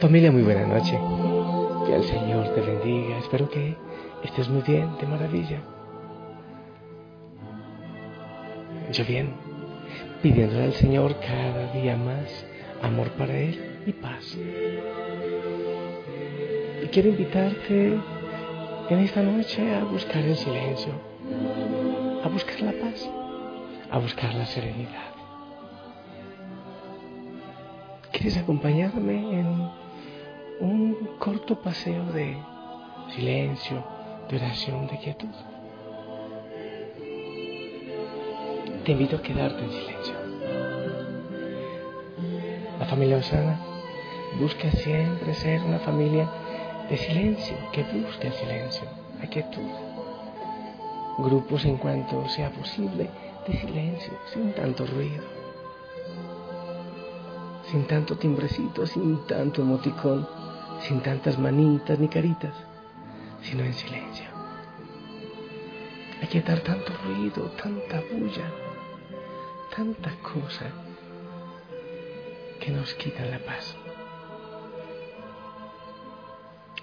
Familia, muy buena noche. Que el Señor te bendiga. Espero que estés muy bien, de maravilla. Yo bien, pidiéndole al Señor cada día más amor para Él y paz. Y quiero invitarte en esta noche a buscar el silencio, a buscar la paz, a buscar la serenidad. ¿Quieres acompañarme en un corto paseo de silencio, de oración, de quietud. Te invito a quedarte en silencio. La familia Osana busca siempre ser una familia de silencio, que busque el silencio, la quietud. Grupos en cuanto sea posible de silencio, sin tanto ruido, sin tanto timbrecito, sin tanto emoticón sin tantas manitas ni caritas, sino en silencio. Hay que dar tanto ruido, tanta bulla, tanta cosa que nos quitan la paz.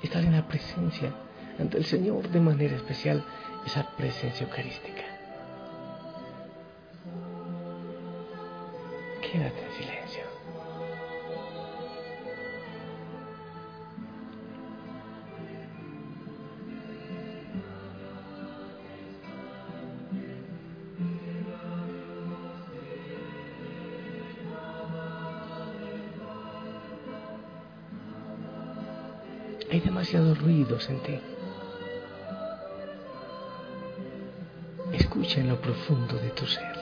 Estar en la presencia ante el Señor de manera especial, esa presencia eucarística. Quédate en silencio. Demasiados ruidos en ti. Escucha en lo profundo de tu ser.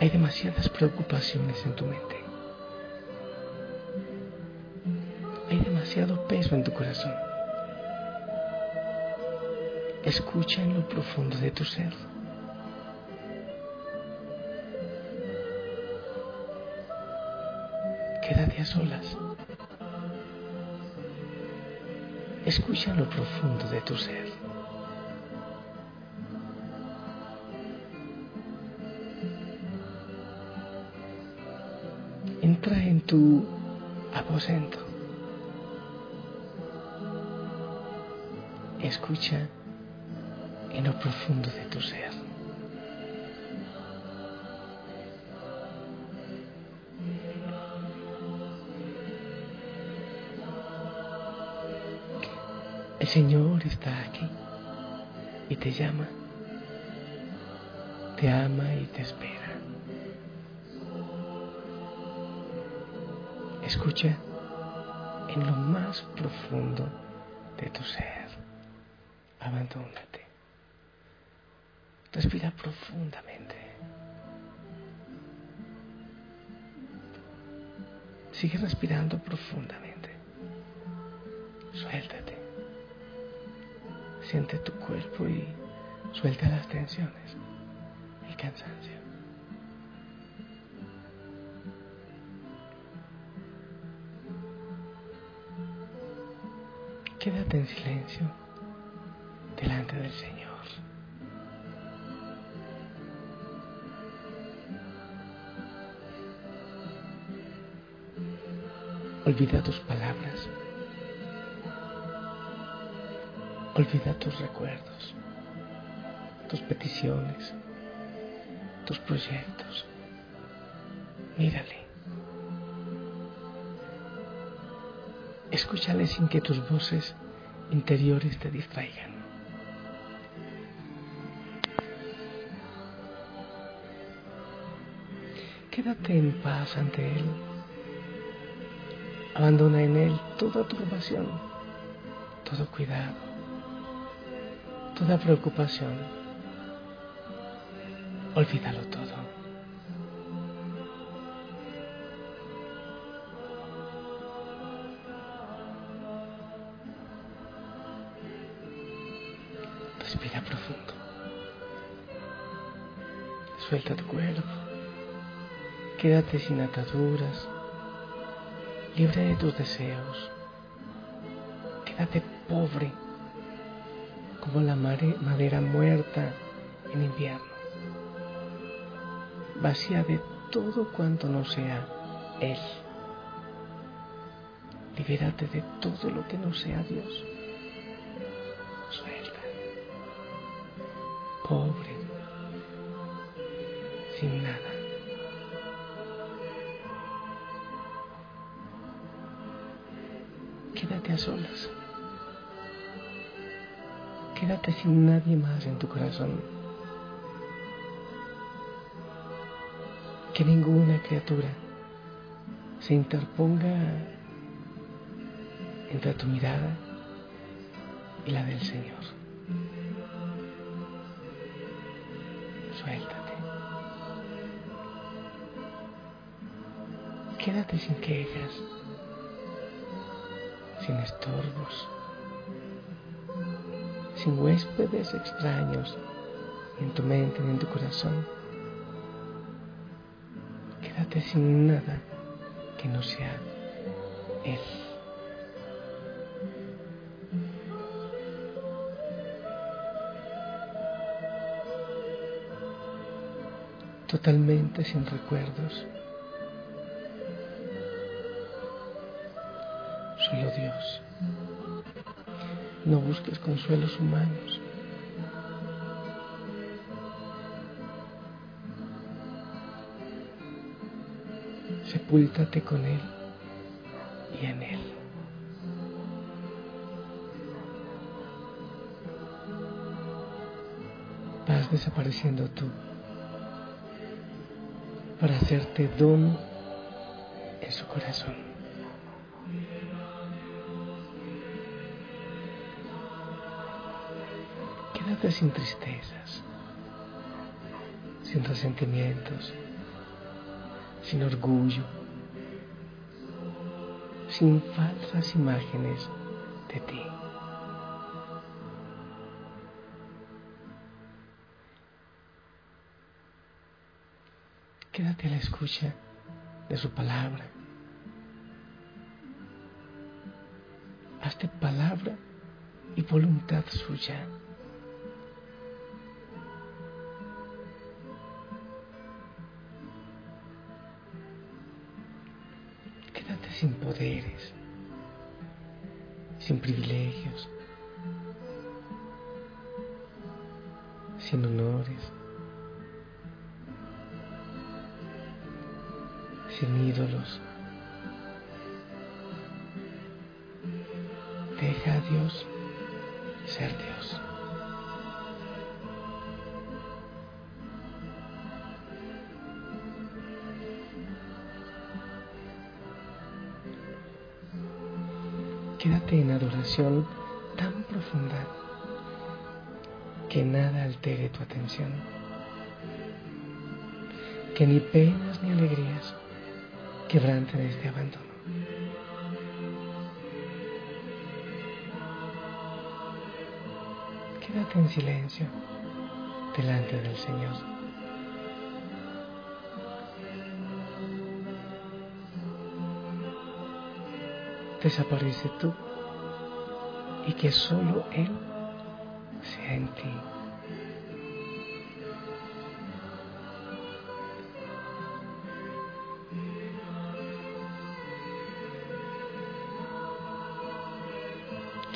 Hay demasiadas preocupaciones en tu mente. Hay demasiado peso en tu corazón. Escucha en lo profundo de tu ser. A solas. Escucha lo profundo de tu ser. Entra en tu aposento. Escucha en lo profundo de tu ser. El Señor está aquí y te llama, te ama y te espera. Escucha en lo más profundo de tu ser. Abandónate. Respira profundamente. Sigue respirando profundamente. Suéltate. Siente tu cuerpo y suelta las tensiones, el cansancio. Quédate en silencio delante del Señor. Olvida tus palabras. Olvida tus recuerdos, tus peticiones, tus proyectos. Mírale. Escúchale sin que tus voces interiores te distraigan. Quédate en paz ante Él. Abandona en Él toda turbación, todo cuidado, toda preocupación. Olvídalo todo. Respira profundo. Suelta tu cuerpo. Quédate sin ataduras. Libre de tus deseos. Quédate pobre como la madera muerta en invierno. vacía de todo cuanto no sea Él. Libérate de todo lo que no sea Dios. Suelta. Pobre. Sin nada. Quédate a solas. Quédate sin nadie más en tu corazón. Que ninguna criatura se interponga entre tu mirada y la del Señor. Suéltate. Quédate sin quejas, sin estorbos, sin huéspedes extraños en tu mente ni en tu corazón. Quédate sin nada que no sea Él. totalmente sin recuerdos. Solo Dios. No busques consuelos humanos. Sepúltate con Él y en Él. Vas desapareciendo tú para hacerte don en su corazón. Quédate sin tristezas, sin resentimientos, sin orgullo, sin falsas imágenes de ti. Quédate a la escucha de su palabra. Hazte palabra y voluntad suya. Sin poderes, sin privilegios, sin honores sin ídolos. Deja a Dios ser Dios. En adoración tan profunda que nada altere tu atención, que ni penas ni alegrías quebrante de este abandono. Quédate en silencio delante del Señor. Desaparece tú y que solo Él sea en ti.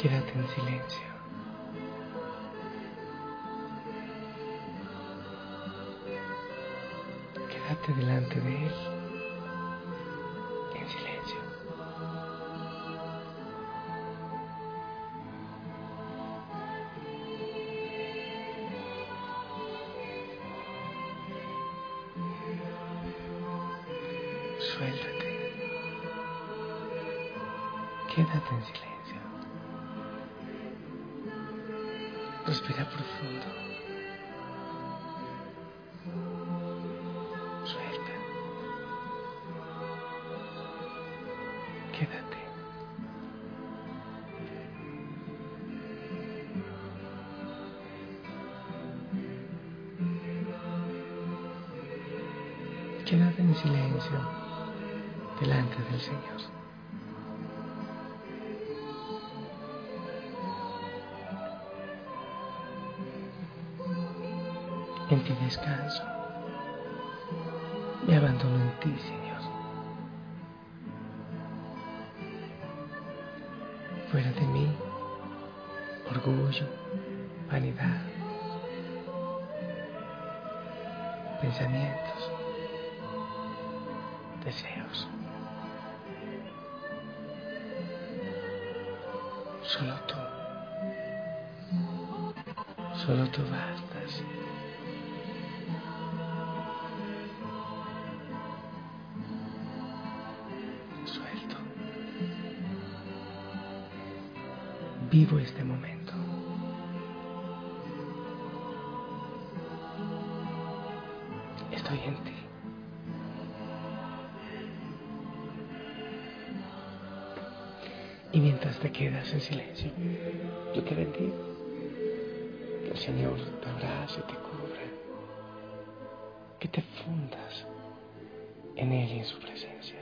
Quédate en silencio. Quédate delante de Él Respira profundo. Suelta. Quédate. Quédate en silencio delante del Señor. En ti descanso. Me abandono en ti, Señor. Fuera de mí, orgullo, vanidad, pensamientos, deseos. Solo tú. Solo tú bastas. Suelto. Vivo este momento. Estoy en ti. Y mientras te quedas en silencio, yo te bendigo. Que el Señor te abrace y te cubra. Que te fundas en Él y en su presencia.